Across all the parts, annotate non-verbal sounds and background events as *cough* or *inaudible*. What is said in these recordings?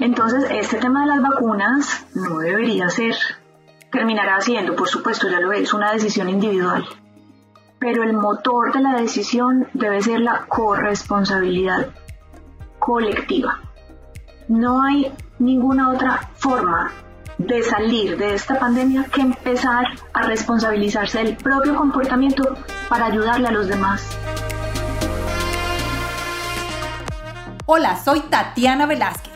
Entonces, este tema de las vacunas no debería ser, terminará siendo, por supuesto, ya lo es, una decisión individual. Pero el motor de la decisión debe ser la corresponsabilidad colectiva. No hay ninguna otra forma de salir de esta pandemia que empezar a responsabilizarse del propio comportamiento para ayudarle a los demás. Hola, soy Tatiana Velázquez.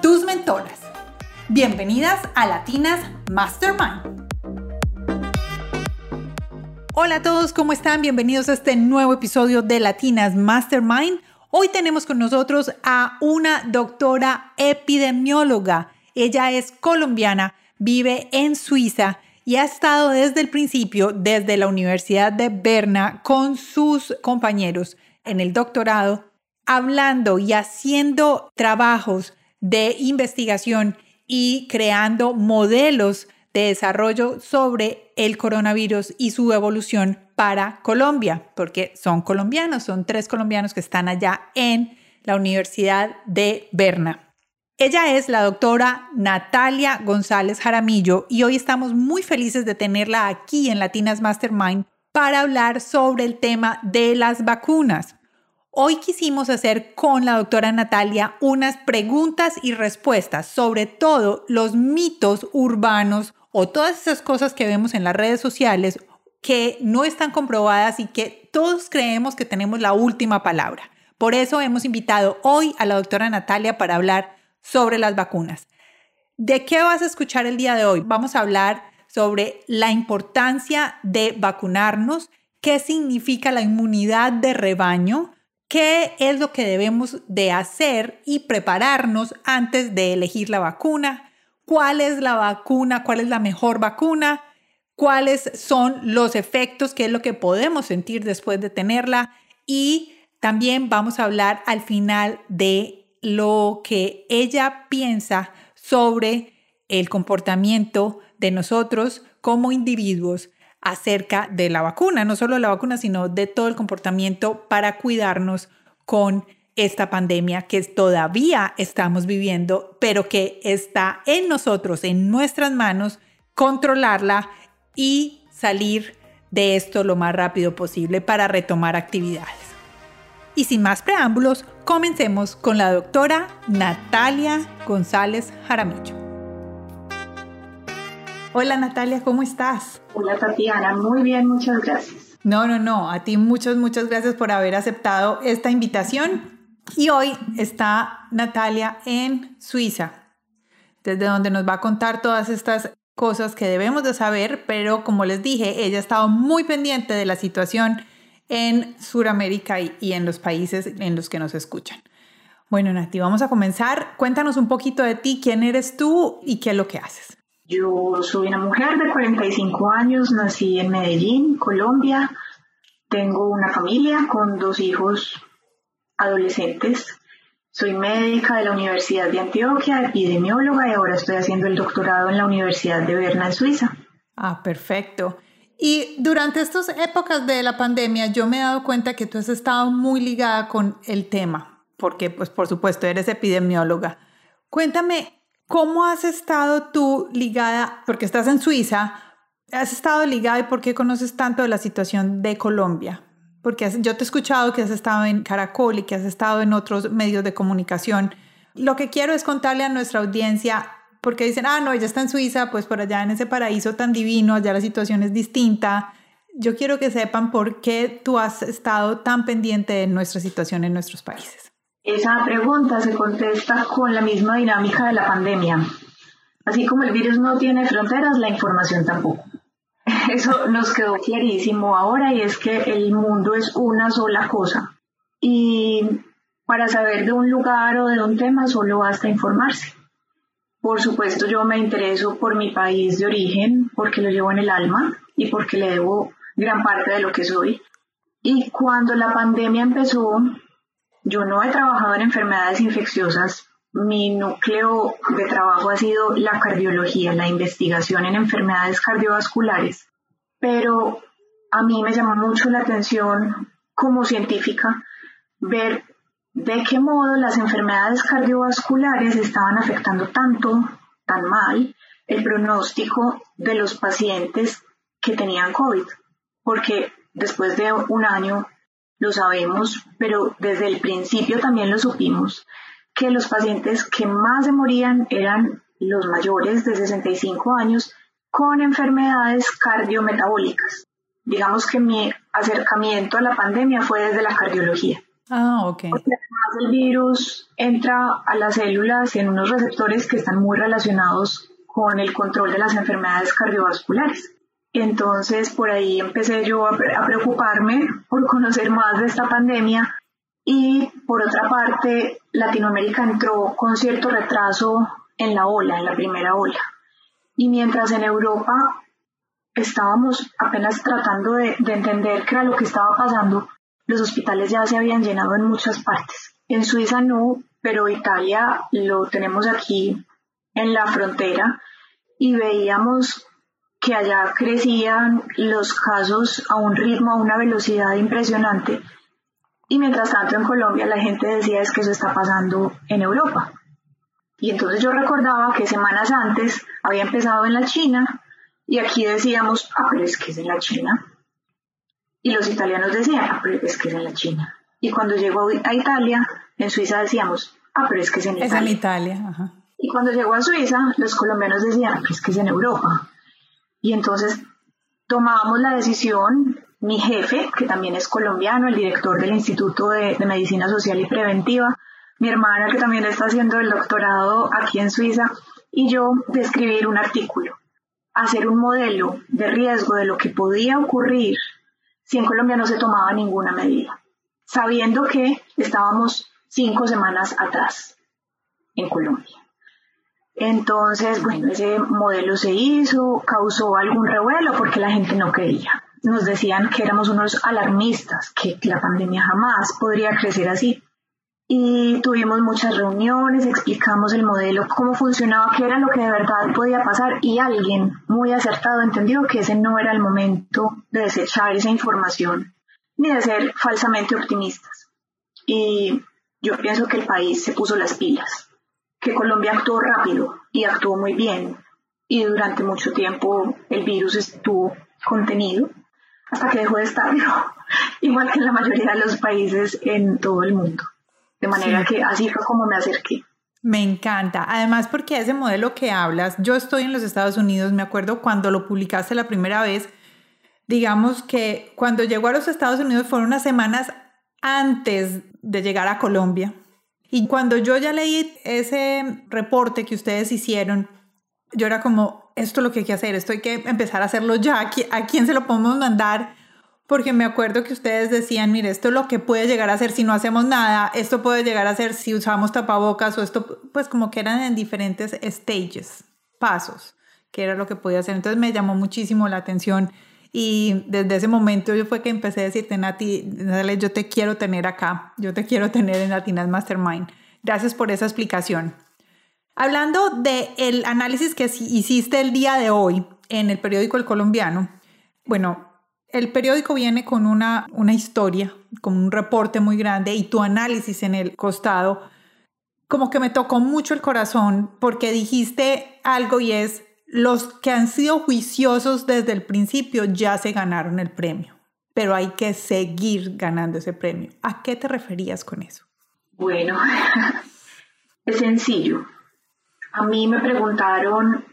tus mentoras. Bienvenidas a Latinas Mastermind. Hola a todos, ¿cómo están? Bienvenidos a este nuevo episodio de Latinas Mastermind. Hoy tenemos con nosotros a una doctora epidemióloga. Ella es colombiana, vive en Suiza y ha estado desde el principio, desde la Universidad de Berna, con sus compañeros en el doctorado, hablando y haciendo trabajos de investigación y creando modelos de desarrollo sobre el coronavirus y su evolución para Colombia, porque son colombianos, son tres colombianos que están allá en la Universidad de Berna. Ella es la doctora Natalia González Jaramillo y hoy estamos muy felices de tenerla aquí en Latinas Mastermind para hablar sobre el tema de las vacunas. Hoy quisimos hacer con la doctora Natalia unas preguntas y respuestas sobre todo los mitos urbanos o todas esas cosas que vemos en las redes sociales que no están comprobadas y que todos creemos que tenemos la última palabra. Por eso hemos invitado hoy a la doctora Natalia para hablar sobre las vacunas. ¿De qué vas a escuchar el día de hoy? Vamos a hablar sobre la importancia de vacunarnos, qué significa la inmunidad de rebaño, qué es lo que debemos de hacer y prepararnos antes de elegir la vacuna, cuál es la vacuna, cuál es la mejor vacuna, cuáles son los efectos, qué es lo que podemos sentir después de tenerla y también vamos a hablar al final de lo que ella piensa sobre el comportamiento de nosotros como individuos acerca de la vacuna, no solo la vacuna, sino de todo el comportamiento para cuidarnos con esta pandemia que todavía estamos viviendo, pero que está en nosotros, en nuestras manos, controlarla y salir de esto lo más rápido posible para retomar actividades. Y sin más preámbulos, comencemos con la doctora Natalia González Jaramillo. Hola Natalia, ¿cómo estás? Hola Tatiana, muy bien, muchas gracias. No, no, no, a ti muchas, muchas gracias por haber aceptado esta invitación. Y hoy está Natalia en Suiza, desde donde nos va a contar todas estas cosas que debemos de saber, pero como les dije, ella ha estado muy pendiente de la situación en Sudamérica y, en los países en los que nos escuchan. Bueno, Nati, vamos a comenzar. Cuéntanos un poquito de ti, quién eres tú y qué es lo que haces. Yo soy una mujer de 45 años, nací en Medellín, Colombia. Tengo una familia con dos hijos adolescentes. Soy médica de la Universidad de Antioquia, epidemióloga y ahora estoy haciendo el doctorado en la Universidad de Berna, en Suiza. Ah, perfecto. Y durante estas épocas de la pandemia yo me he dado cuenta que tú has estado muy ligada con el tema, porque pues por supuesto eres epidemióloga. Cuéntame, ¿cómo has estado tú ligada, porque estás en Suiza, has estado ligada y por qué conoces tanto de la situación de Colombia? porque yo te he escuchado que has estado en Caracol y que has estado en otros medios de comunicación. Lo que quiero es contarle a nuestra audiencia, porque dicen, ah, no, ella está en Suiza, pues por allá en ese paraíso tan divino, allá la situación es distinta. Yo quiero que sepan por qué tú has estado tan pendiente de nuestra situación en nuestros países. Esa pregunta se contesta con la misma dinámica de la pandemia. Así como el virus no tiene fronteras, la información tampoco. *laughs* Eso nos quedó clarísimo ahora y es que el mundo es una sola cosa. Y para saber de un lugar o de un tema solo basta informarse. Por supuesto, yo me intereso por mi país de origen, porque lo llevo en el alma y porque le debo gran parte de lo que soy. Y cuando la pandemia empezó, yo no he trabajado en enfermedades infecciosas. Mi núcleo de trabajo ha sido la cardiología, la investigación en enfermedades cardiovasculares. Pero a mí me llamó mucho la atención como científica ver de qué modo las enfermedades cardiovasculares estaban afectando tanto, tan mal, el pronóstico de los pacientes que tenían COVID. Porque después de un año lo sabemos, pero desde el principio también lo supimos, que los pacientes que más se morían eran los mayores de 65 años con enfermedades cardiometabólicas. Digamos que mi acercamiento a la pandemia fue desde la cardiología. Ah, ok. Porque además el virus entra a las células en unos receptores que están muy relacionados con el control de las enfermedades cardiovasculares. Entonces por ahí empecé yo a, preocuparme por conocer más de esta pandemia y por otra parte Latinoamérica entró con cierto retraso en la ola, en la primera ola. Y mientras en Europa estábamos apenas tratando de, de entender qué era lo que estaba pasando, los hospitales ya se habían llenado en muchas partes. En Suiza no, pero Italia lo tenemos aquí en la frontera y veíamos que allá crecían los casos a un ritmo, a una velocidad impresionante. Y mientras tanto en Colombia la gente decía es que eso está pasando en Europa. Y entonces yo recordaba que semanas antes había empezado en la China y aquí decíamos, ah, pero es que es en la China. Y los italianos decían, ah, pero es que es en la China. Y cuando llegó a Italia, en Suiza decíamos, ah, pero es que es en Italia. Es en Italia, Y cuando llegó a Suiza, los colombianos decían, ah, es que es en Europa. Y entonces tomábamos la decisión, mi jefe, que también es colombiano, el director del Instituto de, Medicina Social y Preventiva, mi hermana, que también está haciendo el doctorado aquí en Suiza, y yo de escribir un artículo, hacer un modelo de riesgo de lo que podía ocurrir si en Colombia no se tomaba ninguna medida, sabiendo que estábamos cinco semanas atrás en Colombia. Entonces, bueno, ese modelo se hizo, causó algún revuelo porque la gente no creía. Nos decían que éramos unos alarmistas, que la pandemia jamás podría crecer así. Y tuvimos muchas reuniones, explicamos el modelo, cómo funcionaba, qué era lo que de verdad podía pasar y alguien muy acertado entendió que ese no era el momento de desechar esa información ni de ser falsamente optimistas. Y yo pienso que el país se puso las pilas que Colombia actuó rápido y actuó muy bien y durante mucho tiempo el virus estuvo contenido hasta que dejó de estarlo, *laughs* igual que en la mayoría de los países en todo el mundo. De manera que así fue como me acerqué. Me encanta. Además, porque ese modelo que hablas, yo estoy en los Estados Unidos, me acuerdo cuando lo publicaste la primera vez, digamos que cuando llegó a los Estados Unidos fueron unas semanas antes de llegar a Colombia. Y cuando yo ya leí ese reporte que ustedes hicieron, yo era como, esto es lo que hay que hacer, esto hay que empezar a hacerlo ya, ¿a quién se lo podemos mandar? Porque me acuerdo que ustedes decían, mire, esto es lo que puede llegar a ser si no hacemos nada, esto puede llegar a ser si usamos tapabocas o esto, pues como que eran en diferentes stages, pasos, que era lo que podía hacer. Entonces me llamó muchísimo la atención y desde ese momento yo fue que empecé a decirte, Nati, yo te quiero tener acá, yo te quiero tener en Latinas Mastermind. Gracias por esa explicación. Hablando del el análisis que hiciste el día de hoy en el periódico El Colombiano, bueno, el periódico viene con una, una historia, con un reporte muy grande y tu análisis en el costado, como que me tocó mucho el corazón porque dijiste algo y es, los que han sido juiciosos desde el principio ya se ganaron el premio, pero hay que seguir ganando ese premio. ¿A qué te referías con eso? Bueno, *laughs* es sencillo. A mí me preguntaron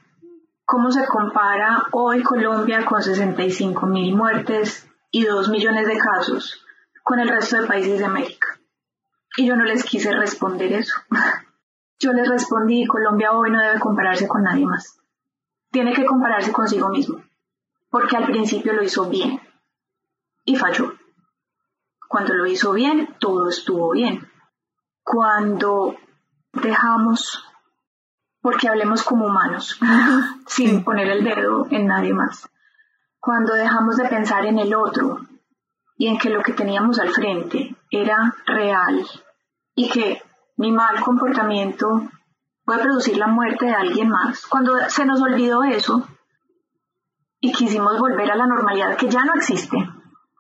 cómo se compara hoy Colombia con 65 mil muertes y 2 millones de casos con el resto de países de América. Y yo no les quise responder eso. *laughs* Yo les respondí, Colombia hoy no debe compararse con nadie más tiene que compararse consigo mismo, porque al principio lo hizo bien y falló. Cuando lo hizo bien, todo estuvo bien. Cuando dejamos porque hablemos como humanos, *laughs* sin poner el dedo en nadie más. Cuando dejamos de pensar en el otro y en que lo que teníamos al frente era real y que mi mal comportamiento puede producir la muerte de alguien más, cuando se nos olvidó eso y quisimos volver a la normalidad que ya no existe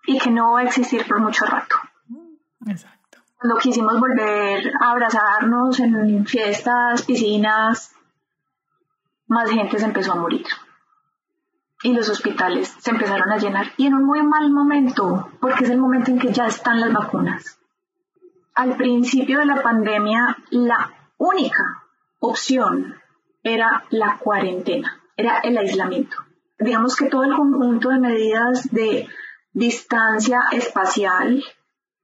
y que no va a existir por mucho rato. Exacto. Cuando quisimos volver a abrazarnos en fiestas, piscinas, más gente se empezó a morir. Y los hospitales se empezaron a llenar. Y en un muy mal momento, porque es el momento en que ya están las vacunas. Al principio de la pandemia, la única opción era la cuarentena, era el aislamiento. Digamos que todo el conjunto de medidas de distancia espacial,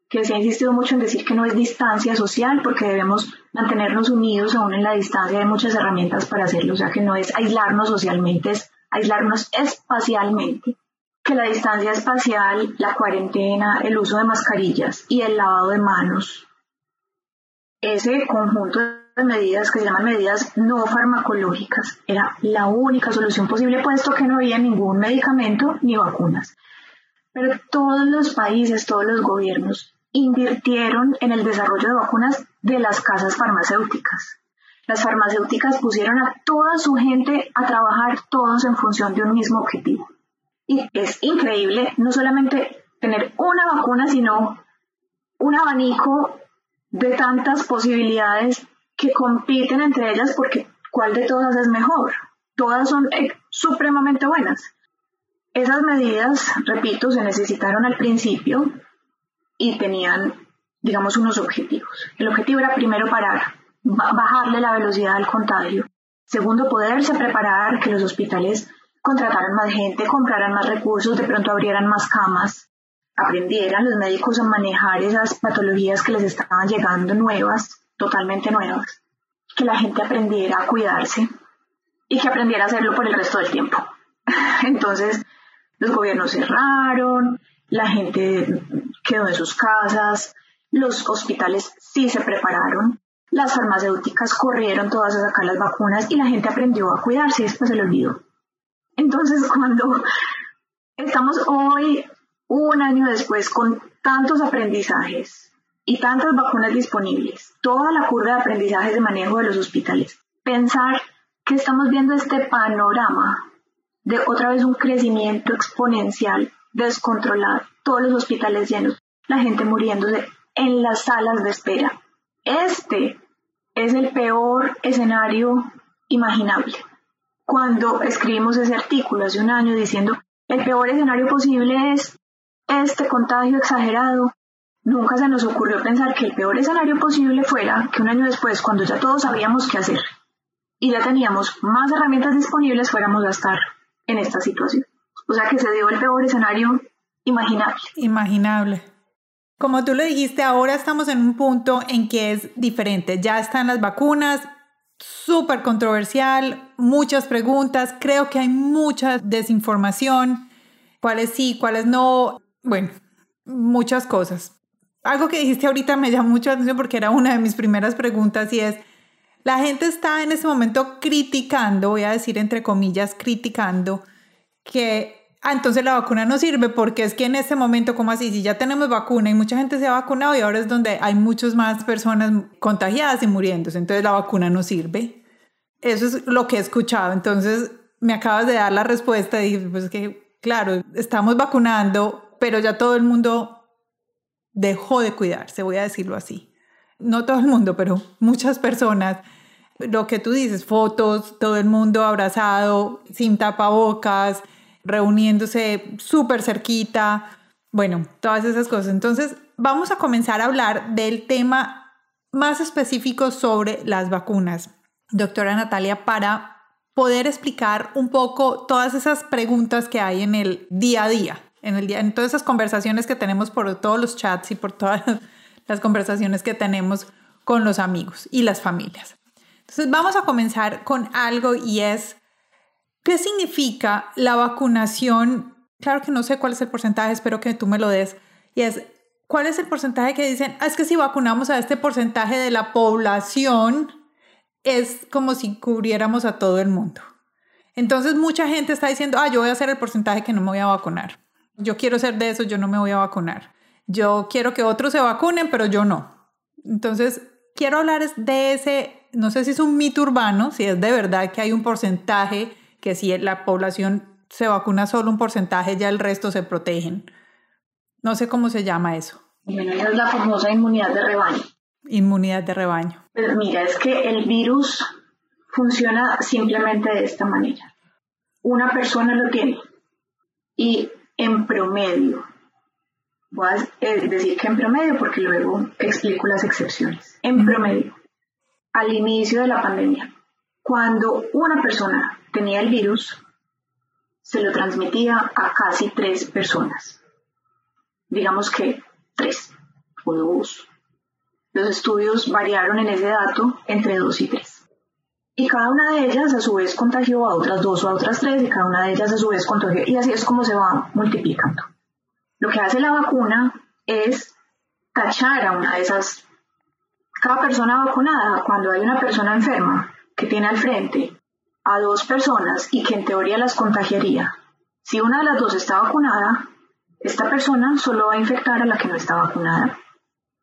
que se ha insistido mucho en decir que no es distancia social porque debemos mantenernos unidos aún en la distancia, hay muchas herramientas para hacerlo, o sea que no es aislarnos socialmente, es aislarnos espacialmente, que la distancia espacial, la cuarentena, el uso de mascarillas y el lavado de manos, ese conjunto medidas que se llaman medidas no farmacológicas era la única solución posible puesto que no había ningún medicamento ni vacunas. Pero todos los países, todos los gobiernos invirtieron en el desarrollo de vacunas de las casas farmacéuticas. Las farmacéuticas pusieron a toda su gente a trabajar todos en función de un mismo objetivo. Y es increíble no solamente tener una vacuna, sino un abanico de tantas posibilidades que compiten entre ellas porque cuál de todas es mejor. Todas son eh, supremamente buenas. Esas medidas, repito, se necesitaron al principio y tenían, digamos, unos objetivos. El objetivo era primero parar, bajarle la velocidad al contagio. Segundo, poderse preparar, que los hospitales contrataran más gente, compraran más recursos, de pronto abrieran más camas, aprendieran los médicos a manejar esas patologías que les estaban llegando nuevas, totalmente nuevas. Que la gente aprendiera a cuidarse y que aprendiera a hacerlo por el resto del tiempo. *laughs* Entonces, los gobiernos cerraron, la gente quedó en sus casas, los hospitales sí se prepararon, las farmacéuticas corrieron todas a sacar las vacunas y la gente aprendió a cuidarse y después se lo olvidó. Entonces, *laughs* cuando estamos hoy, un año después, con tantos aprendizajes y tantas vacunas disponibles, toda la curva de aprendizaje de manejo de los hospitales, pensar que estamos viendo este panorama de otra vez un crecimiento exponencial descontrolado, todos los hospitales llenos, la gente muriéndose en las salas de espera. Este es el peor escenario imaginable. Cuando escribimos ese artículo hace un año diciendo el peor escenario posible es este contagio exagerado, nunca se nos ocurrió pensar que el peor escenario posible fuera que un año después, cuando ya todos sabíamos qué hacer y ya teníamos más herramientas disponibles, fuéramos a estar en esta situación. O sea que se dio el peor escenario imaginable. Imaginable. Como tú lo dijiste, ahora estamos en un punto en que es diferente. Ya están las vacunas, súper controversial, muchas preguntas, creo que hay mucha desinformación, cuáles sí, cuáles no, bueno, muchas cosas. Algo que dijiste ahorita me llamó mucho la atención porque era una de mis primeras preguntas y es, la gente está en ese momento criticando, voy a decir entre comillas, criticando que ah, entonces la vacuna no sirve porque es que en este momento, como así? Si ya tenemos vacuna y mucha gente se ha vacunado y ahora es donde hay muchas más personas contagiadas y muriéndose, entonces la vacuna no sirve. Eso es lo que he escuchado. Entonces me acabas de dar la respuesta y dije, pues que, claro, estamos vacunando, pero ya todo el mundo dejó de cuidarse, voy a decirlo así. No todo el mundo, pero muchas personas lo que tú dices, fotos, todo el mundo abrazado, sin tapabocas, reuniéndose súper cerquita, bueno, todas esas cosas. Entonces, vamos a comenzar a hablar del tema más específico sobre las vacunas. Doctora Natalia, para poder explicar un poco todas esas preguntas que hay en el día a día, en, el día, en todas esas conversaciones que tenemos por todos los chats y por todas *laughs* las conversaciones que tenemos con los amigos y las familias. Entonces vamos a comenzar con algo y es, ¿qué significa la vacunación? Claro que no sé cuál es el porcentaje, espero que tú me lo des. Y es, ¿cuál es el porcentaje que dicen? Ah, es que si vacunamos a este porcentaje de la población, es como si cubriéramos a todo el mundo. Entonces mucha gente está diciendo, ah, yo voy a hacer el porcentaje que no me voy a vacunar. Yo quiero ser de eso, yo no me voy a vacunar. Yo quiero que otros se vacunen, pero yo no. Entonces, quiero hablar de ese, no sé si es un mito urbano, si es de verdad que hay un porcentaje, que si la población se vacuna solo un porcentaje, ya el resto se protegen. No sé cómo se llama eso. Bueno, es la famosa inmunidad de rebaño. Inmunidad de rebaño. Pues mira, es que el virus funciona simplemente de esta manera. Una persona lo tiene y en promedio, voy a eh, decir que en promedio porque luego explico las excepciones, en promedio, al inicio de la pandemia, cuando una persona tenía el virus, se lo transmitía a casi tres personas. Digamos que tres o dos. Los estudios variaron en ese dato entre dos y tres y cada una de ellas a su vez contagió a otras dos o a otras tres y cada una de ellas a su vez contagió y así es como se va multiplicando. Lo que hace la vacuna es tachar a una de esas, cada persona vacunada, cuando hay una persona enferma que tiene al frente a dos personas y que en teoría las contagiaría, si una de las dos está vacunada, esta persona solo va a infectar a la que no está vacunada.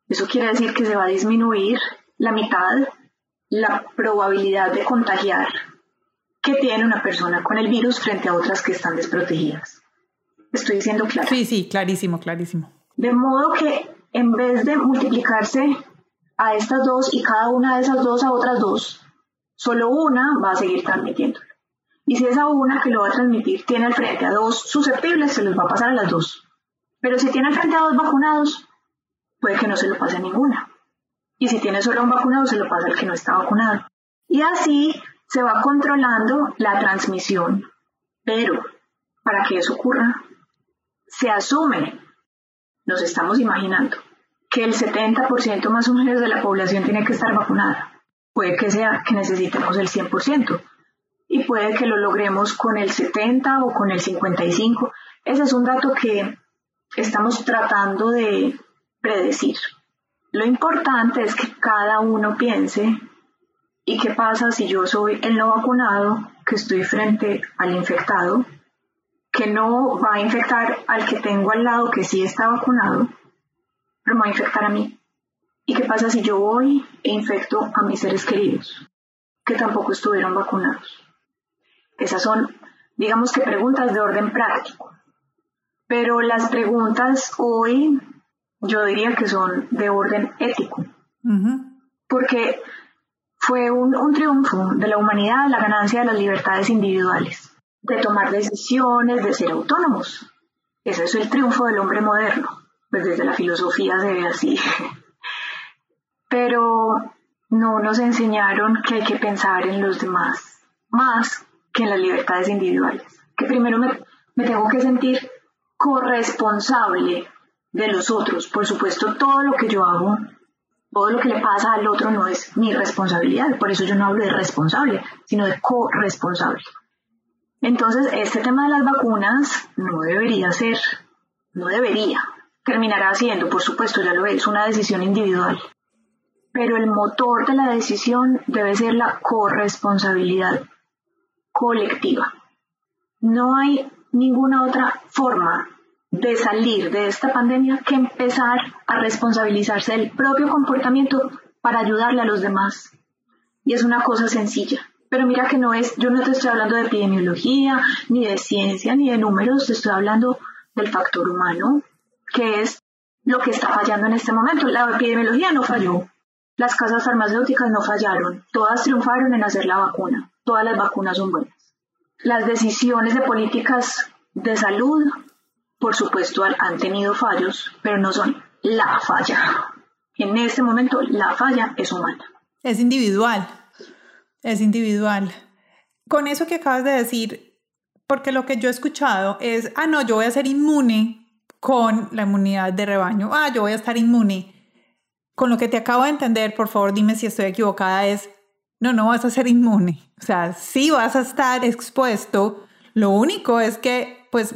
Eso quiere decir que se va a disminuir la mitad la probabilidad de contagiar que tiene una persona con el virus frente a otras que están desprotegidas. Estoy diciendo claro. Sí, sí, clarísimo, clarísimo. De modo que en vez de multiplicarse a estas dos y cada una de esas dos a otras dos, solo una va a seguir transmitiéndolo. Y si esa una que lo va a transmitir tiene al frente a dos susceptibles, se los va a pasar a las dos. Pero si tiene al frente a dos vacunados, puede que no se lo pase a ninguna y si tiene solo un vacunado se lo pasa al que no está vacunado. Y así se va controlando la transmisión. Pero para que eso ocurra, se asume, nos estamos imaginando, que el 70% más o menos de la población tiene que estar vacunada. Puede que sea que necesitemos el 100% y puede que lo logremos con el 70 o con el 55. Ese es un dato que estamos tratando de predecir. Lo importante es que cada uno piense, ¿y qué pasa si yo soy el no vacunado, que estoy frente al infectado, que no va a infectar al que tengo al lado, que sí está vacunado, pero me va a infectar a mí? ¿Y qué pasa si yo voy e infecto a mis seres queridos, que tampoco estuvieron vacunados? Esas son, digamos que preguntas de orden práctico. Pero las preguntas hoy yo diría que son de orden ético, porque fue un, triunfo de la humanidad la ganancia de las libertades individuales, de tomar decisiones, de ser autónomos. Ese es el triunfo del hombre moderno, pues desde la filosofía se ve así. *laughs* Pero no nos enseñaron que hay que pensar en los demás, más que en las libertades individuales. Que primero me, me tengo que sentir corresponsable de los otros. Por supuesto, todo lo que yo hago, todo lo que le pasa al otro no es mi responsabilidad. Por eso yo no hablo de responsable, sino de corresponsable. Entonces, este tema de las vacunas no debería ser, no debería. Terminará siendo, por supuesto, ya lo es, una decisión individual. Pero el motor de la decisión debe ser la corresponsabilidad colectiva. No hay ninguna otra forma de salir de esta pandemia que empezar a responsabilizarse del propio comportamiento para ayudarle a los demás. Y es una cosa sencilla. Pero mira que no es, yo no te estoy hablando de epidemiología, ni de ciencia, ni de números, te estoy hablando del factor humano, que es lo que está fallando en este momento. La epidemiología no falló, las casas farmacéuticas no fallaron, todas triunfaron en hacer la vacuna, todas las vacunas son buenas. Las decisiones de políticas de salud por supuesto han tenido fallos, pero no son la falla. En este momento la falla es humana. Es individual, es individual. Con eso que acabas de decir, porque lo que yo he escuchado es, ah, no, yo voy a ser inmune con la inmunidad de rebaño, ah, yo voy a estar inmune. Con lo que te acabo de entender, por favor dime si estoy equivocada, es, no, no vas a ser inmune. O sea, sí vas a estar expuesto. Lo único es que, pues,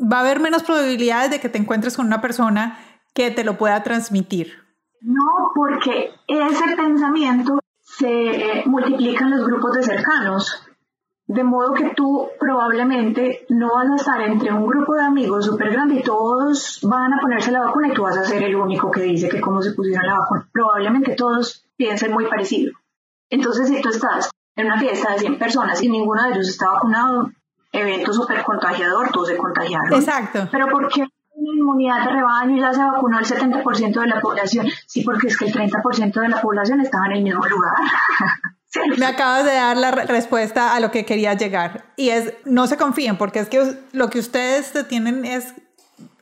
va a haber menos probabilidades de que te encuentres con una persona que te lo pueda transmitir. No, porque ese pensamiento se eh, multiplican los grupos de cercanos. De modo que tú probablemente no vas a estar entre un grupo de amigos súper grande y todos van a ponerse la vacuna y tú vas a ser el único que dice que cómo se pusieron la vacuna. Probablemente todos piensen muy parecido. Entonces, si tú estás en una fiesta de 100 personas y ninguno de ellos está vacunado, evento súper contagiador, todos se contagiaron. Exacto. Pero ¿por qué la inmunidad de rebaño ya se vacunó el 70% de la población? Sí, porque es que el 30% de la población estaba en el mismo lugar. *laughs* Me acabas de dar la respuesta a lo que quería llegar. Y es, no se confíen, porque es que lo que ustedes tienen es,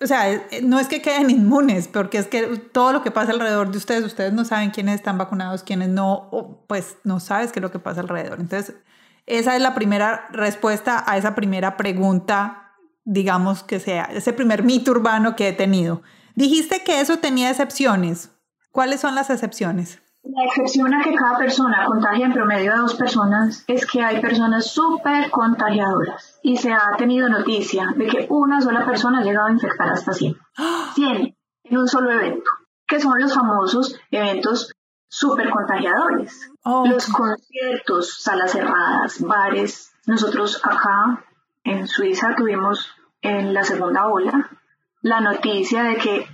o sea, no es que queden inmunes, porque es que todo lo que pasa alrededor de ustedes, ustedes no saben quiénes están vacunados, quiénes no, pues no sabes qué es lo que pasa alrededor. Entonces, esa es la primera respuesta a esa primera pregunta, digamos que sea, ese primer mito urbano que he tenido. Dijiste que eso tenía excepciones. ¿Cuáles son las excepciones? La excepción a que cada persona contagia en promedio a dos personas es que hay personas súper contagiadoras y se ha tenido noticia de que una sola persona ha llegado a infectar hasta 100. 100 en un solo evento, que son los famosos eventos súper contagiadores. Oh, Los conciertos, salas cerradas, bares. Nosotros acá en Suiza tuvimos en la segunda ola la noticia de que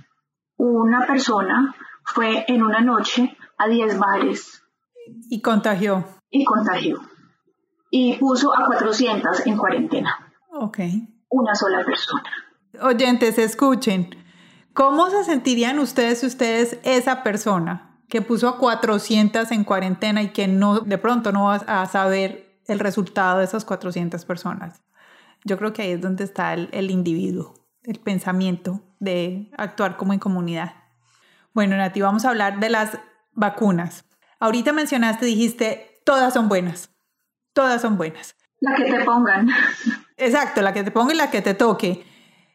una persona fue en una noche a 10 bares Y contagió. y contagió. Y puso a 400 en cuarentena. Ok. Una sola persona. Oyentes, escuchen. ¿Cómo se sentirían ustedes si ustedes esa persona que puso a 400 en cuarentena y que no de pronto no vas a saber el resultado de esas 400 personas? Yo creo que ahí es donde está el, el individuo, el pensamiento de actuar como en comunidad. Bueno, Nati, vamos a hablar de las vacunas. Ahorita mencionaste, dijiste, todas son buenas. Todas son buenas. La que te pongan. Exacto, la que te ponga y la que te toque.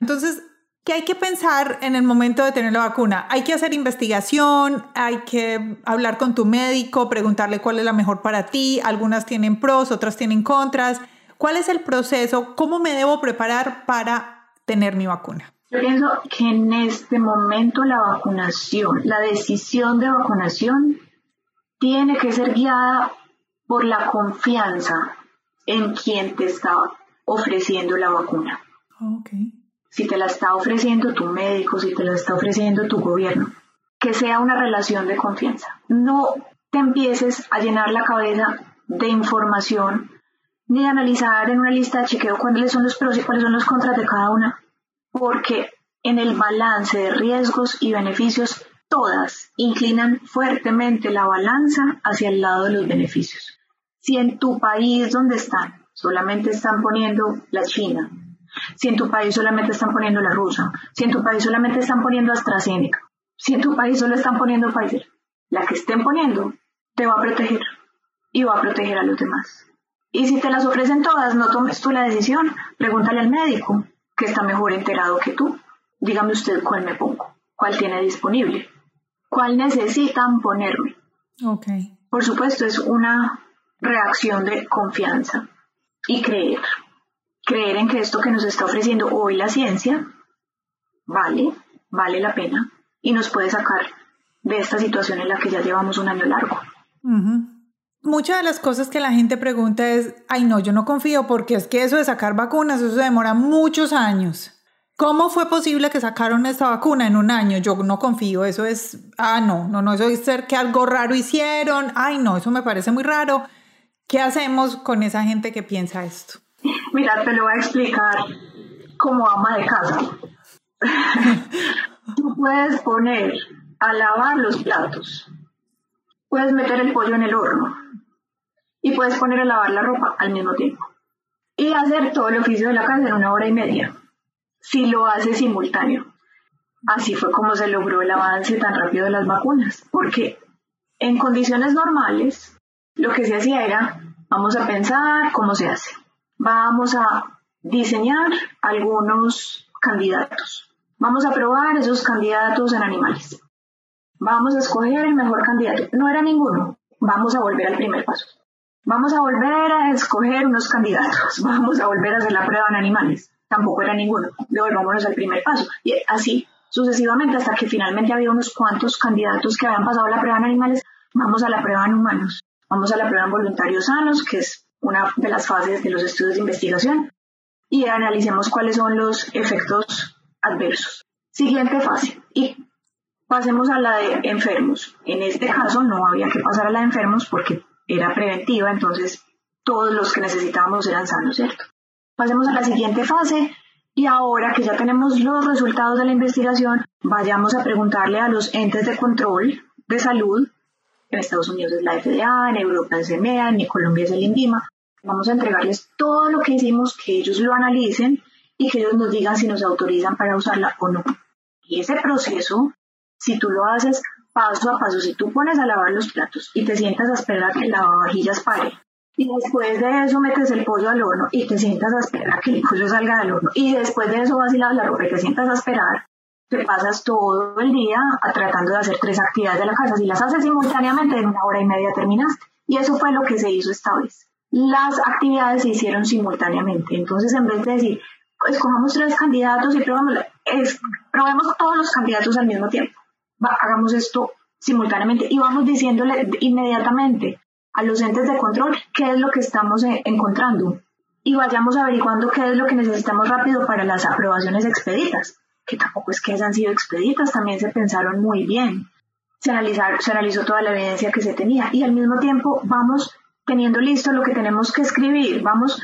Entonces, ¿qué hay que pensar en el momento de tener la vacuna? Hay que hacer investigación, hay que hablar con tu médico, preguntarle cuál es la mejor para ti. Algunas tienen pros, otras tienen contras. ¿Cuál es el proceso? ¿Cómo me debo preparar para tener mi vacuna? Yo pienso que en este momento la vacunación, la decisión de vacunación, tiene que ser guiada por la confianza en quien te está ofreciendo la vacuna. Ok. Si te la está ofreciendo tu médico, si te la está ofreciendo tu gobierno, que sea una relación de confianza. No te empieces a llenar la cabeza de información ni de analizar en una lista de chequeo cuáles son los pros y cuáles son los contras de cada una, porque en el balance de riesgos y beneficios todas inclinan fuertemente la balanza hacia el lado de los beneficios. Si en tu país donde están solamente están poniendo la China, si en tu país solamente están poniendo la rusa, si en tu país solamente están poniendo AstraZeneca, si en tu país solo están poniendo Pfizer, la que estén poniendo te va a proteger y va a proteger a los demás. Y si te las ofrecen todas, no tomes tú la decisión, pregúntale al médico, que está mejor enterado que tú. Dígame usted cuál me pongo, cuál tiene disponible, cuál necesitan ponerme. Ok. Por supuesto, es una reacción de confianza y creer. Creer en que esto que nos está ofreciendo hoy la ciencia vale, vale la pena y nos puede sacar de esta situación en la que ya llevamos un año largo. Ujú. Muchas de las cosas que la gente pregunta es, ay no, yo no confío porque es que eso de sacar vacunas, eso demora muchos años. ¿Cómo fue posible que sacaron esta vacuna en un año? Yo no confío, eso es, ah, no, no, no, eso es ser que algo raro hicieron, ay no, eso me parece muy raro. ¿Qué hacemos con esa gente que piensa esto? Mira, te lo voy a explicar como ama de casa. *laughs* Tú puedes poner a lavar los platos, puedes meter el pollo en el horno. Y puedes poner a lavar la ropa al mismo tiempo. Y hacer todo el oficio de la casa en una hora y media, si lo haces simultáneo. Así fue como se logró el avance tan rápido de las vacunas, porque en condiciones normales lo que se hacía era, vamos a pensar cómo se hace, vamos a diseñar algunos candidatos, vamos a probar esos candidatos en animales, vamos a escoger el mejor candidato, no era ninguno, vamos a volver al primer paso, vamos a volver a escoger unos candidatos, *laughs* vamos a volver a hacer la prueba en animales, tampoco era ninguno, devolvámonos al primer paso, y así sucesivamente hasta que finalmente había unos cuantos candidatos que habían pasado la prueba en animales, vamos a la prueba en humanos, Vamos a la prueba en voluntarios sanos, que es una de las fases de los estudios de investigación, y analicemos cuáles son los efectos adversos. Siguiente fase. Y pasemos a la de enfermos. En este caso no había que pasar a la de enfermos porque era preventiva, entonces todos los que necesitábamos eran sanos, ¿cierto? Pasemos a la siguiente fase y ahora que ya tenemos los resultados de la investigación, vayamos a preguntarle a los entes de control de salud, en Estados Unidos es la FDA, en Europa es EMEA, en Colombia es el INVIMA, vamos a entregarles todo lo que hicimos, que ellos lo analicen y que ellos nos digan si nos autorizan para usarla o no. Y ese proceso, si tú lo haces paso a paso, si tú pones a lavar los platos y te sientas a esperar que la vajillas pare, y después de eso metes el pollo al horno y te sientas a esperar que el pollo salga del horno, y después de eso vas y lavas la ropa y te sientas a esperar, te pasas todo el día tratando de hacer tres actividades de la casa. Si las haces simultáneamente, en una hora y media terminaste. Y eso fue lo que se hizo esta vez. Las actividades se hicieron simultáneamente. Entonces, en vez de decir, escojamos tres candidatos y probamos, probemos todos los candidatos al mismo tiempo. hagamos esto simultáneamente y vamos diciéndole inmediatamente a los entes de control qué es lo que estamos eh, encontrando y vayamos averiguando qué es lo que necesitamos rápido para las aprobaciones expeditas, que tampoco es que hayan sido expeditas, también se pensaron muy bien. Se, se analizó toda la evidencia que se tenía y al mismo tiempo vamos teniendo listo lo que tenemos que escribir, vamos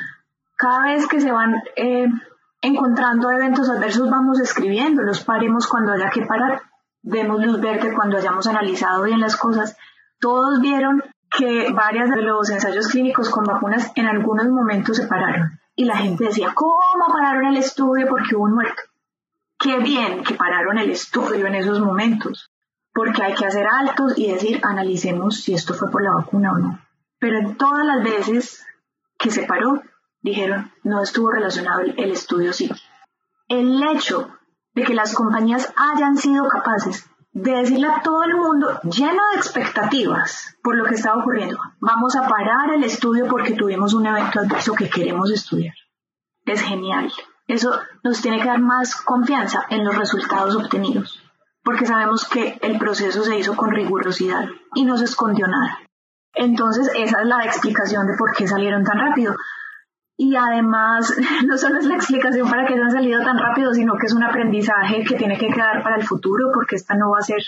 cada vez que se van eh, encontrando eventos adversos vamos escribiéndolos, paremos cuando haya que parar, demos luz verde cuando hayamos analizado bien las cosas. Todos vieron que varias de los ensayos clínicos con vacunas en algunos momentos se pararon y la gente decía, ¿cómo pararon el estudio porque hubo un muerto? Qué bien que pararon el estudio en esos momentos, porque hay que hacer altos y decir, analicemos si esto fue por la vacuna o no. Pero en todas las veces que se paró, dijeron, no estuvo relacionado el, estudio sí. El hecho de que las compañías hayan sido capaces de decirle a todo el mundo lleno de expectativas por lo que estaba ocurriendo, vamos a parar el estudio porque tuvimos un evento adverso que queremos estudiar. Es genial. Eso nos tiene que dar más confianza en los resultados obtenidos, porque sabemos que el proceso se hizo con rigurosidad y no se escondió nada. Entonces, esa es la explicación de por qué salieron tan rápido. Y además, *laughs* no solo es la explicación para que hayan salido tan rápido, sino que es un aprendizaje que tiene que quedar para el futuro, porque esta no va a ser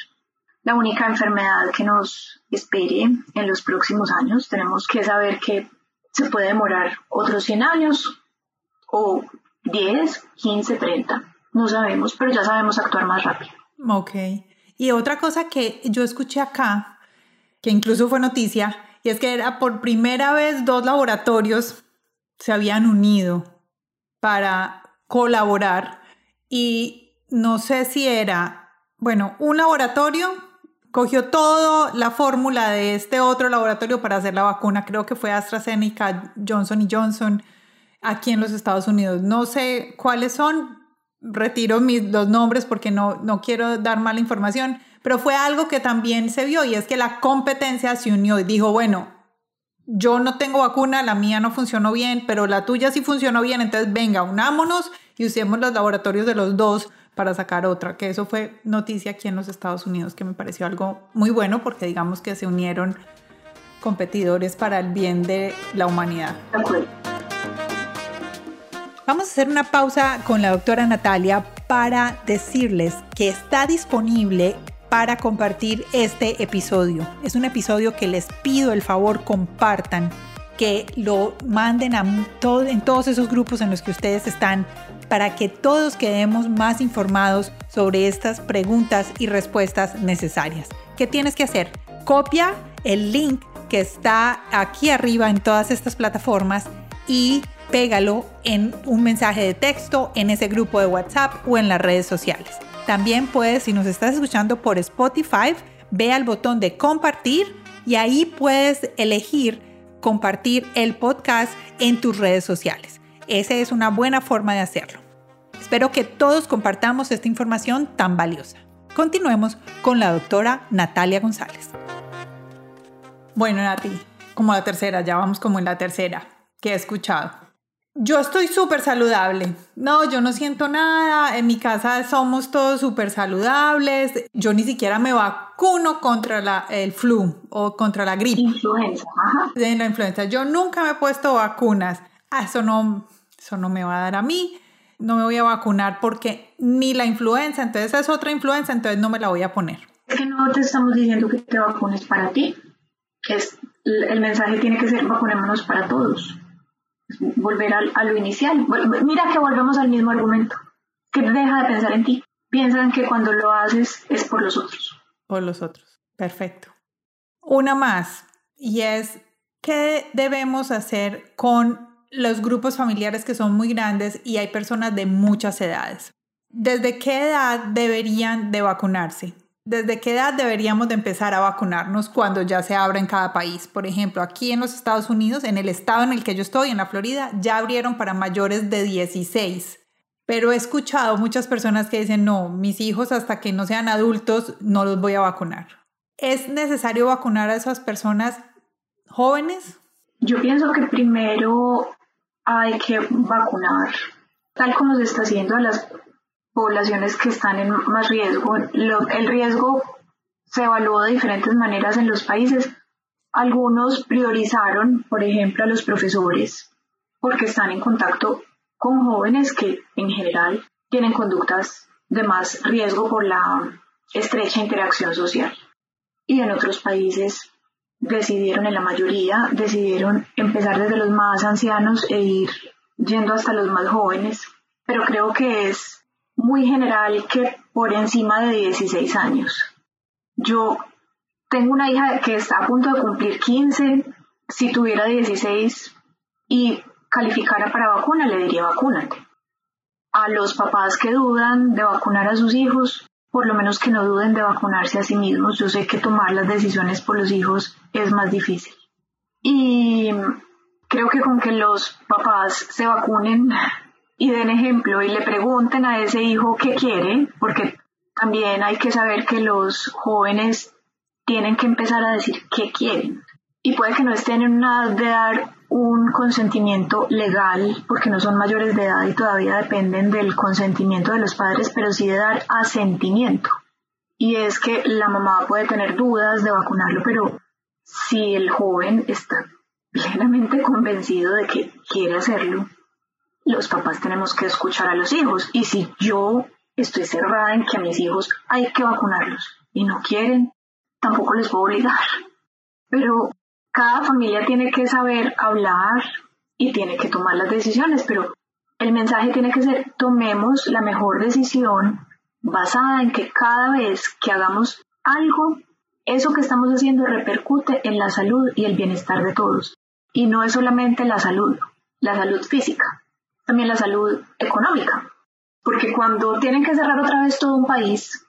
la única enfermedad que nos espere en los próximos años. Tenemos que saber que se puede demorar otros 100 años o 10, 15, 30. No sabemos, pero ya sabemos actuar más rápido. Ok. Y otra cosa que yo escuché acá, que incluso fue noticia, y es que era por primera vez dos laboratorios se habían unido para colaborar y no sé si era, bueno, un laboratorio cogió toda la fórmula de este otro laboratorio para hacer la vacuna, creo que fue AstraZeneca, Johnson Johnson, aquí en los Estados Unidos. No sé cuáles son, retiro mis, los nombres porque no, no quiero dar mala información, pero fue algo que también se vio y es que la competencia se unió y dijo, bueno, yo no tengo vacuna, la mía no funcionó bien, pero la tuya sí funcionó bien, entonces venga, unámonos y usemos los laboratorios de los dos para sacar otra, que eso fue noticia aquí en los Estados Unidos, que me pareció algo muy bueno porque digamos que se unieron competidores para el bien de la humanidad. Vamos a hacer una pausa con la doctora Natalia para decirles que está disponible para compartir este episodio. Es un episodio que les pido el favor compartan, que lo manden a en todos esos grupos en los que ustedes están para que todos quedemos más informados sobre estas preguntas y respuestas necesarias. ¿Qué tienes que hacer? Copia el link que está aquí arriba en todas estas plataformas y pégalo en un mensaje de texto en ese grupo de WhatsApp o en las redes sociales. También puedes, si nos estás escuchando por Spotify, ve al botón de compartir y ahí puedes elegir compartir el podcast en tus redes sociales. Esa es una buena forma de hacerlo. Espero que todos compartamos esta información tan valiosa. Continuemos con la doctora Natalia González. Bueno, Nati, como la tercera, ya vamos como en la tercera que he escuchado. Yo estoy súper saludable. No, yo no siento nada. En mi casa somos todos súper saludables. Yo ni siquiera me va, vacuno contra la, el flu o contra la gripe. Influenza, ajá. De la influenza. Yo nunca me he puesto vacunas. Ah, eso no, eso no me va a dar a mí. No me voy a vacunar porque ni la influenza, entonces es otra influenza, entonces no me la voy a poner. Es que no te estamos diciendo que te vacunes para ti. Es, el mensaje tiene que ser vacunémonos para todos. Volver a, a lo inicial. Mira que volvemos al mismo argumento. Que deja de pensar en ti. Piensan que cuando lo haces es por los otros. Por los otros. Perfecto. Una más. Y es, ¿qué debemos hacer con los grupos familiares que son muy grandes y hay personas de muchas edades? ¿Desde qué edad deberían de vacunarse? ¿Desde qué edad deberíamos de empezar a vacunarnos cuando ya se abra en cada país? Por ejemplo, aquí en los Estados Unidos, en el estado en el que yo estoy, en la Florida, ya abrieron para mayores de 16. Pero he escuchado muchas personas que dicen, no, mis hijos hasta que no sean adultos no los voy a vacunar. ¿Es necesario vacunar a esas personas jóvenes? Yo pienso que primero hay que vacunar, tal como se está haciendo a las poblaciones que están en más riesgo. el riesgo se evaluó de diferentes maneras en los países. Algunos priorizaron, por ejemplo, a los profesores porque están en contacto con jóvenes que en general tienen conductas de más riesgo por la estrecha interacción social. Y en otros países decidieron, en la mayoría, decidieron empezar desde los más ancianos e ir yendo hasta los más jóvenes. Pero creo que es muy general que por encima de 16 años. Yo tengo una hija que está a punto de cumplir 15. Si tuviera 16 y calificara para vacuna, le diría vacúnate. A los papás que dudan de vacunar a sus hijos, por lo menos que no duden de vacunarse a sí mismos. Yo sé que tomar las decisiones por los hijos es más difícil. Y creo que con que los papás se vacunen y den ejemplo y le pregunten a ese hijo qué quiere, porque también hay que saber que los jóvenes tienen que empezar a decir qué quieren. Y puede que no estén en una edad de dar un consentimiento legal, porque no son mayores de edad y todavía dependen del consentimiento de los padres, pero sí de dar asentimiento. Y es que la mamá puede tener dudas de vacunarlo, pero si el joven está plenamente convencido de que quiere hacerlo, los papás tenemos que escuchar a los hijos. Y si yo estoy cerrada en que a mis hijos hay que vacunarlos y no quieren, tampoco les puedo obligar. Pero cada familia tiene que saber hablar y tiene que tomar las decisiones, pero el mensaje tiene que ser tomemos la mejor decisión basada en que cada vez que hagamos algo, eso que estamos haciendo repercute en la salud y el bienestar de todos. Y no es solamente la salud, la salud física, también la salud económica. Porque cuando tienen que cerrar otra vez todo un país,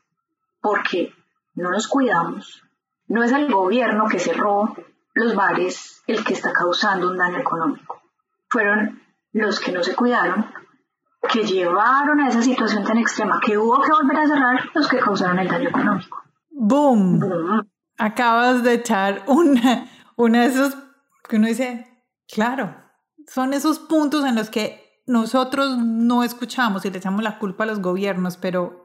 porque no nos cuidamos, no es el gobierno que cerró los bares el que está causando un daño económico. Fueron los que no se cuidaron, que llevaron a esa situación tan extrema que hubo que volver a cerrar los que causaron el daño económico. ¡Boom! Boom. Acabas de echar una, una de esos que uno dice, claro, son esos puntos en los que nosotros no escuchamos y le echamos la culpa a los gobiernos, pero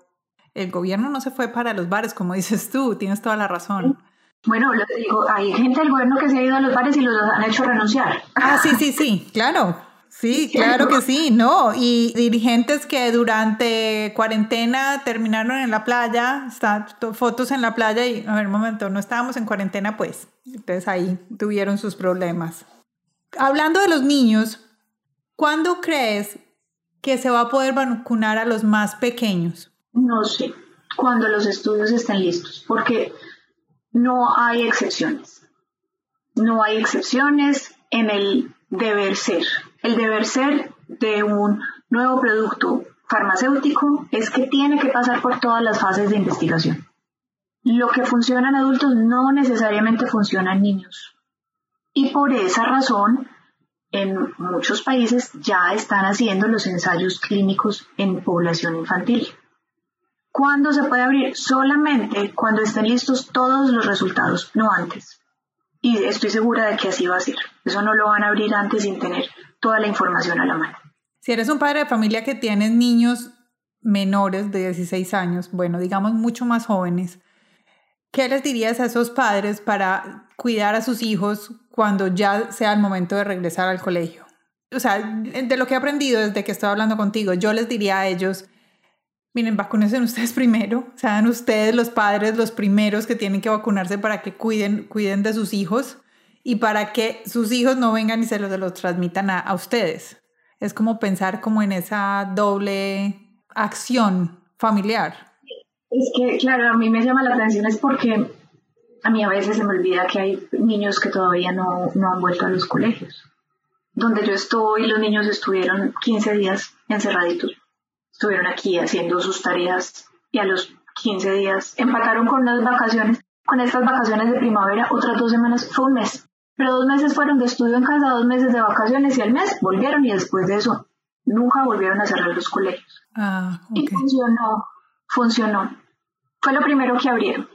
el gobierno no se fue para los bares, como *laughs* dices tú, tienes toda la razón. Bueno, lo digo, hay gente del gobierno que se ha ido a los bares y los han hecho renunciar. Ah, sí, sí, sí, claro. Sí, claro que sí, ¿no? Y dirigentes que durante cuarentena terminaron en la playa, están fotos en la playa y, a ver, un momento, no estábamos en cuarentena, pues. Entonces ahí tuvieron sus problemas. Hablando de los niños, ¿Cuándo crees que se va a poder vacunar a los más pequeños? No sé, cuando los estudios estén listos, porque no hay excepciones. No hay excepciones en el deber ser. El deber ser de un nuevo producto farmacéutico es que tiene que pasar por todas las fases de investigación. Lo que funciona en adultos no necesariamente funciona en niños. Y por esa razón en muchos países ya están haciendo los ensayos clínicos en población infantil. ¿Cuándo se puede abrir? Solamente cuando estén listos todos los resultados, no antes. Y estoy segura de que así va a ser. Eso no lo van a abrir antes sin tener toda la información a la mano. Si eres un padre de familia que tienes niños menores de 16 años, bueno, digamos mucho más jóvenes, ¿qué les dirías a esos padres para cuidar a sus hijos cuando ya sea el momento de regresar al colegio? O sea, de lo que he aprendido desde que estoy hablando contigo, yo les diría a ellos, miren, vacúnense ustedes *laughs* primero, sean ustedes los padres los primeros que tienen que vacunarse para que cuiden, cuiden de sus hijos y para que sus hijos no vengan y se los, transmitan a, a ustedes. Es como pensar como en esa doble acción familiar. Es que, claro, a mí me llama la atención es porque a mí a veces se me olvida que hay niños que todavía no, no han vuelto a los colegios. Donde yo estoy, los niños estuvieron 15 días encerraditos. Estuvieron aquí haciendo sus tareas y a los 15 días empataron con las vacaciones. Con estas vacaciones de primavera, otras dos semanas fue un mes. Pero dos meses fueron de estudio en casa, dos meses de vacaciones y al mes volvieron y después de eso nunca volvieron a cerrar los colegios. Ah, Y funcionó, funcionó. Fue lo primero que abrieron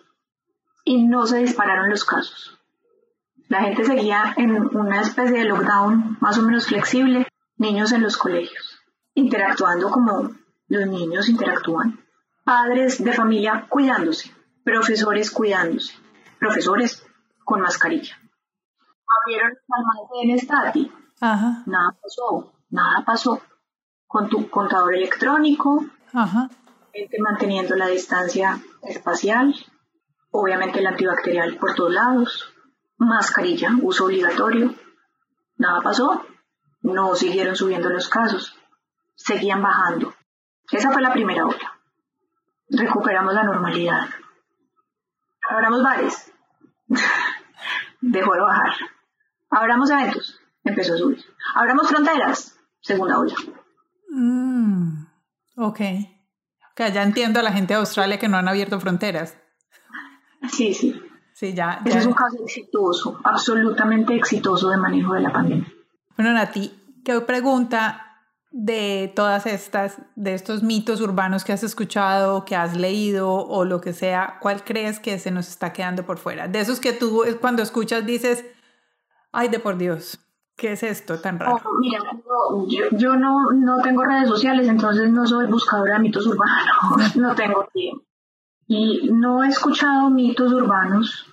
y no se dispararon los casos. La gente seguía en una especie de lockdown más o menos flexible, niños en los colegios, interactuando como los niños interactúan, padres de familia cuidándose, profesores cuidándose, profesores con mascarilla. Abrieron el Stati, Ajá, nada pasó, nada pasó. Con tu contador electrónico, ajá. Manteniendo la distancia espacial, obviamente el antibacterial por todos lados, mascarilla, uso obligatorio. Nada pasó, no siguieron subiendo los casos, seguían bajando. Esa fue la primera ola. Recuperamos la normalidad. Abramos bares, *laughs* dejó de bajar. Abramos eventos, empezó a subir. Abramos fronteras, segunda ola. Mm, ok. Ok, ya entiendo a la gente de Australia que no han abierto fronteras. Sí, sí. Sí, ya. Ese ya. es un caso exitoso, absolutamente exitoso de manejo de la pandemia. Bueno, Nati, ¿qué pregunta de todas estas, de estos mitos urbanos que has escuchado, que has leído o lo que sea, cuál crees que se nos está quedando por fuera? De esos que tú cuando escuchas dices, ay, de por Dios, ¿qué es esto tan raro? Oh, mira, no, yo, yo no, no tengo redes sociales, entonces no soy buscadora de mitos urbanos, *laughs* no tengo tiempo. Y no he escuchado mitos urbanos,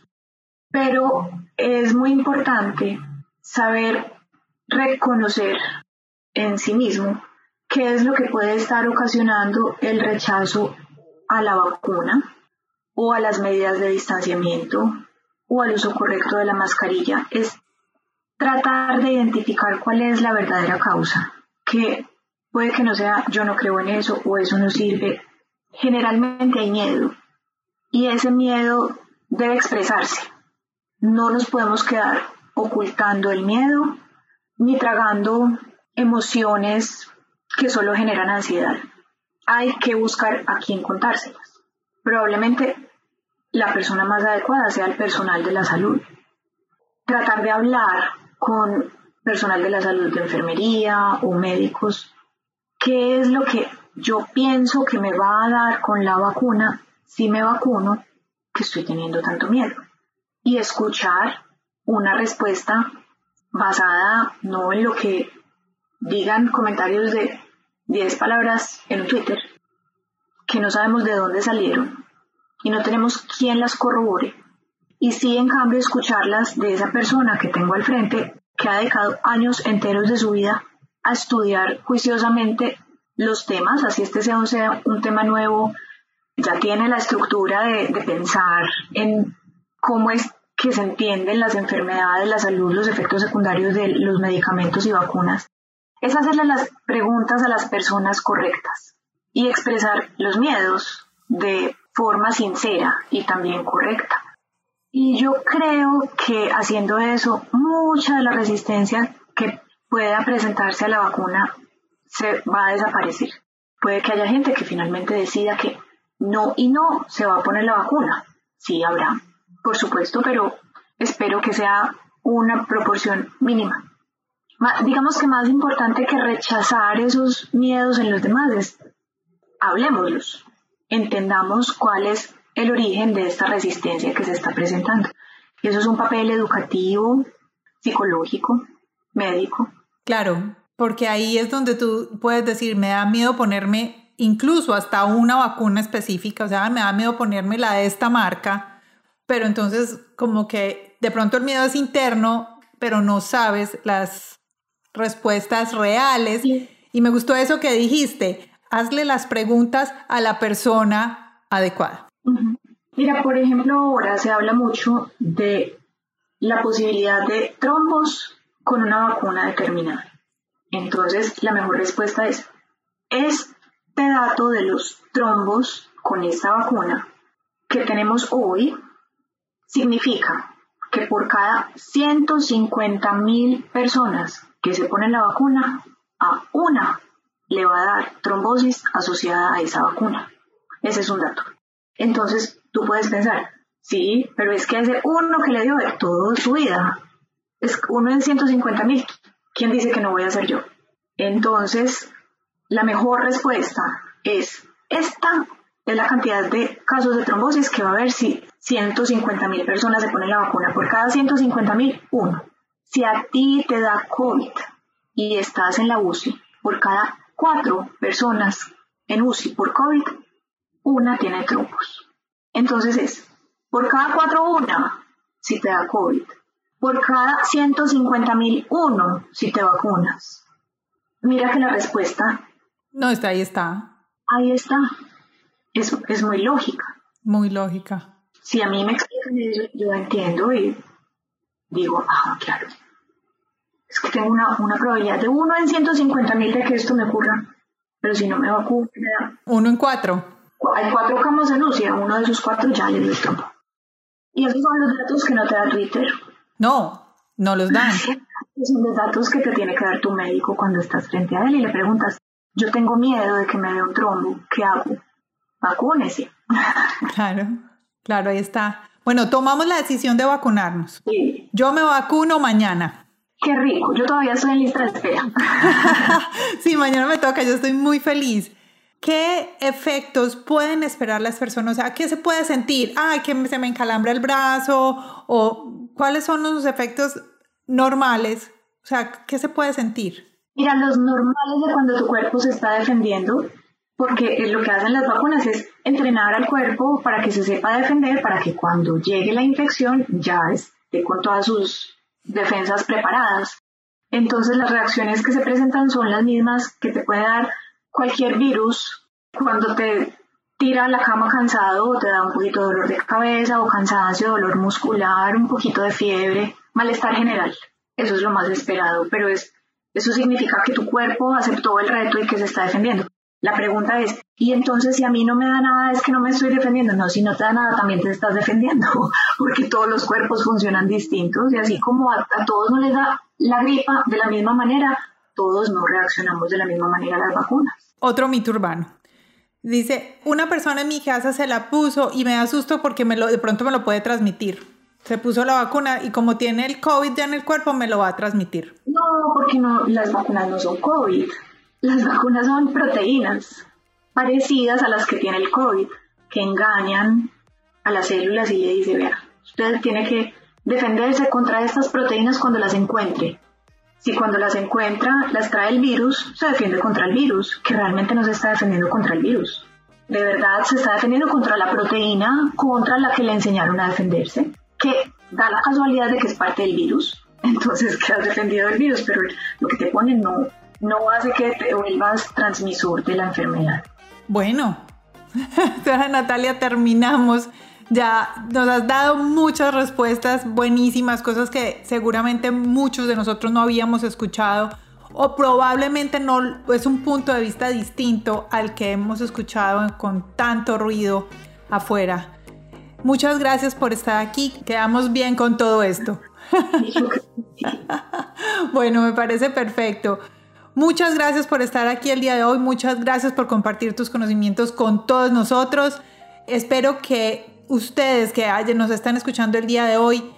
pero es muy importante saber reconocer en sí mismo qué es lo que puede estar ocasionando el rechazo a la vacuna o a las medidas de distanciamiento o al uso correcto de la mascarilla. Es tratar de identificar cuál es la verdadera causa, que puede que no sea yo no creo en eso o eso no sirve. Generalmente hay miedo y ese miedo debe expresarse. No nos podemos quedar ocultando el miedo ni tragando emociones que solo generan ansiedad. Hay que buscar a quién contárselas. Probablemente la persona más adecuada sea el personal de la salud. Tratar de hablar con personal de la salud de enfermería o médicos. ¿Qué es lo que yo pienso que me va a dar con la vacuna si me vacuno que estoy teniendo tanto miedo? Y escuchar una respuesta basada no en lo que digan comentarios de 10 palabras en Twitter, que no sabemos de dónde salieron y no tenemos quien las corrobore. Y sí, en cambio, escucharlas de esa persona que tengo al frente, que ha dedicado años enteros de su vida a estudiar juiciosamente los temas, así este sea un, tema nuevo, ya tiene la estructura de, de pensar en cómo es que se entienden las enfermedades, la salud, los efectos secundarios de los medicamentos y vacunas, es hacerle las preguntas a las personas correctas y expresar los miedos de forma sincera y también correcta. Y yo creo que haciendo eso, mucha de la resistencia que pueda presentarse a la vacuna se va a desaparecer. Puede que haya gente que finalmente decida que no y no se va a poner la vacuna. Sí, habrá, por supuesto, pero espero que sea una proporción mínima. Digamos que más importante que rechazar esos miedos en los demás es hablemoslos, entendamos cuál es el origen de esta resistencia que se está presentando. Y eso es un papel educativo, psicológico, médico. Claro, porque ahí es donde tú puedes decir, me da miedo ponerme incluso hasta una vacuna específica, o sea, me da miedo ponerme la de esta marca pero entonces como que de pronto el miedo es interno, pero no sabes las respuestas reales. Y me gustó eso que dijiste, hazle las preguntas a la persona adecuada. Mira, por ejemplo, ahora se habla mucho de la posibilidad de trombos con una vacuna determinada. Entonces, la mejor respuesta es, este dato de los trombos con esta vacuna que tenemos hoy significa que por cada 150 mil personas que se ponen la vacuna, a una le va a dar trombosis asociada a esa vacuna. Ese es un dato. Entonces, tú puedes pensar, sí, pero es que ese uno que le dio de toda su vida, es uno en 150 mil. ¿Quién dice que no voy a ser yo? Entonces, la mejor respuesta es esta es la cantidad de casos de trombosis que va a haber si 150 mil personas se ponen la vacuna. Por cada 150 mil, uno. Si a ti te da COVID y estás en la UCI, por cada cuatro personas en UCI por COVID, una tiene trombos. Entonces es, por cada cuatro, una si te da COVID. Por cada 150 mil, uno si te vacunas. Mira que la respuesta... No, está ahí, está. Ahí está es, muy lógica. Muy lógica. Si a mí me explican eso, yo entiendo y digo, ah, claro. Es que tengo una, probabilidad de uno en 150 mil de que esto me ocurra. Pero si no me vacuno, Uno en cuatro. Hay cuatro camas de luz y a uno de esos cuatro ya le doy Y esos son los datos que no te da Twitter. No, no los dan. *laughs* son los datos que te tiene que dar tu médico cuando estás frente a él y le preguntas, yo tengo miedo de que me dé un trombo, ¿qué hago? vacúnese. *laughs* Claro, claro, ahí está. Bueno, tomamos la decisión de vacunarnos. Sí. Yo me vacuno mañana. Qué rico, yo todavía estoy en lista de espera. *laughs* sí, mañana me toca, yo estoy muy feliz. ¿Qué efectos pueden esperar las personas? O sea, ¿qué se puede sentir? Ay, que se me encalambra el brazo. ¿O cuáles son los efectos normales? O sea, ¿qué se puede sentir? Mira, los normales de cuando tu cuerpo se está defendiendo porque lo que hacen las vacunas es entrenar al cuerpo para que se sepa defender, para que cuando llegue la infección ya esté con todas sus defensas preparadas. Entonces las reacciones que se presentan son las mismas que te puede dar cualquier virus cuando te tira a la cama cansado o te da un poquito de dolor de cabeza o cansancio, dolor muscular, un poquito de fiebre, malestar general. Eso es lo más esperado, pero es, eso significa que tu cuerpo aceptó el reto y que se está defendiendo. La pregunta es, ¿y entonces si a mí no me da nada es que no me estoy defendiendo? No, si no te da nada también te estás defendiendo, *laughs* porque todos los cuerpos funcionan distintos y así como a, todos no les da la gripa de la misma manera, todos no reaccionamos de la misma manera a las vacunas. Otro mito urbano. Dice, una persona en mi casa se la puso y me da susto porque me lo, de pronto me lo puede transmitir. Se puso la vacuna y como tiene el COVID ya en el cuerpo, me lo va a transmitir. No, porque no, las vacunas no son COVID. Las vacunas son proteínas parecidas a las que tiene el COVID, que engañan a las células y le dice, vea, usted tiene que defenderse contra estas proteínas cuando las encuentre. Si cuando las encuentra las trae el virus, se defiende contra el virus, que realmente no se está defendiendo contra el virus. De verdad se está defendiendo contra la proteína contra la que le enseñaron a defenderse, que da la casualidad de que es parte del virus. Entonces quedas defendido del virus, pero lo que te ponen no, no hace que te vuelvas transmisor de la enfermedad. Bueno, señora *laughs* Natalia, terminamos. Ya nos has dado muchas respuestas buenísimas, cosas que seguramente muchos de nosotros no habíamos escuchado o probablemente no es un punto de vista distinto al que hemos escuchado con tanto ruido afuera. Muchas gracias por estar aquí. Quedamos bien con todo esto. *laughs* bueno, me parece perfecto. Muchas gracias por estar aquí el día de hoy, muchas gracias por compartir tus conocimientos con todos nosotros. Espero que ustedes que nos están escuchando el día de hoy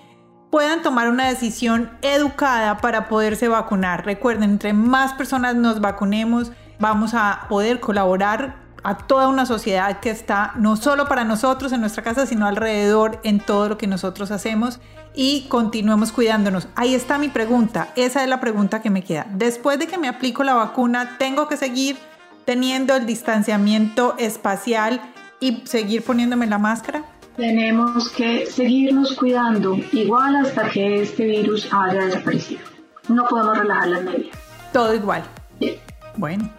puedan tomar una decisión educada para poderse vacunar. Recuerden, entre más personas nos vacunemos, vamos a poder colaborar a toda una sociedad que está no solo para nosotros en nuestra casa, sino alrededor en todo lo que nosotros hacemos y continuemos cuidándonos. Ahí está mi pregunta, esa es la pregunta que me queda. Después de que me aplico la vacuna, ¿tengo que seguir teniendo el distanciamiento espacial y seguir poniéndome la máscara? Tenemos que seguirnos cuidando igual hasta que este virus haya desaparecido. No podemos relajar las medidas. Todo igual. Bueno,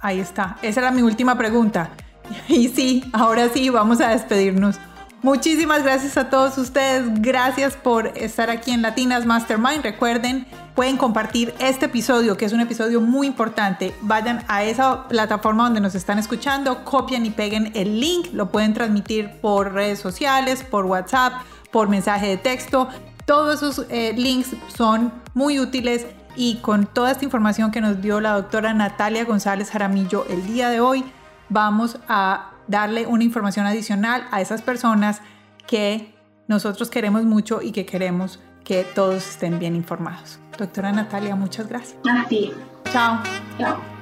ahí está. Esa era mi última pregunta. *laughs* Y sí, ahora sí, vamos a despedirnos. Muchísimas gracias a todos ustedes. Gracias por estar aquí en Latinas Mastermind. Recuerden, pueden compartir este episodio, que es un episodio muy importante. Vayan a esa plataforma donde nos están escuchando, copian y peguen el link. Lo pueden transmitir por redes sociales, por WhatsApp, por mensaje de texto. Todos esos eh, links son muy útiles y con toda esta información que nos dio la doctora Natalia González Jaramillo el día de hoy, vamos a darle una información adicional a esas personas que nosotros queremos mucho y que queremos que todos estén bien informados. Doctora Natalia, muchas gracias. A ti. Chao. Chao.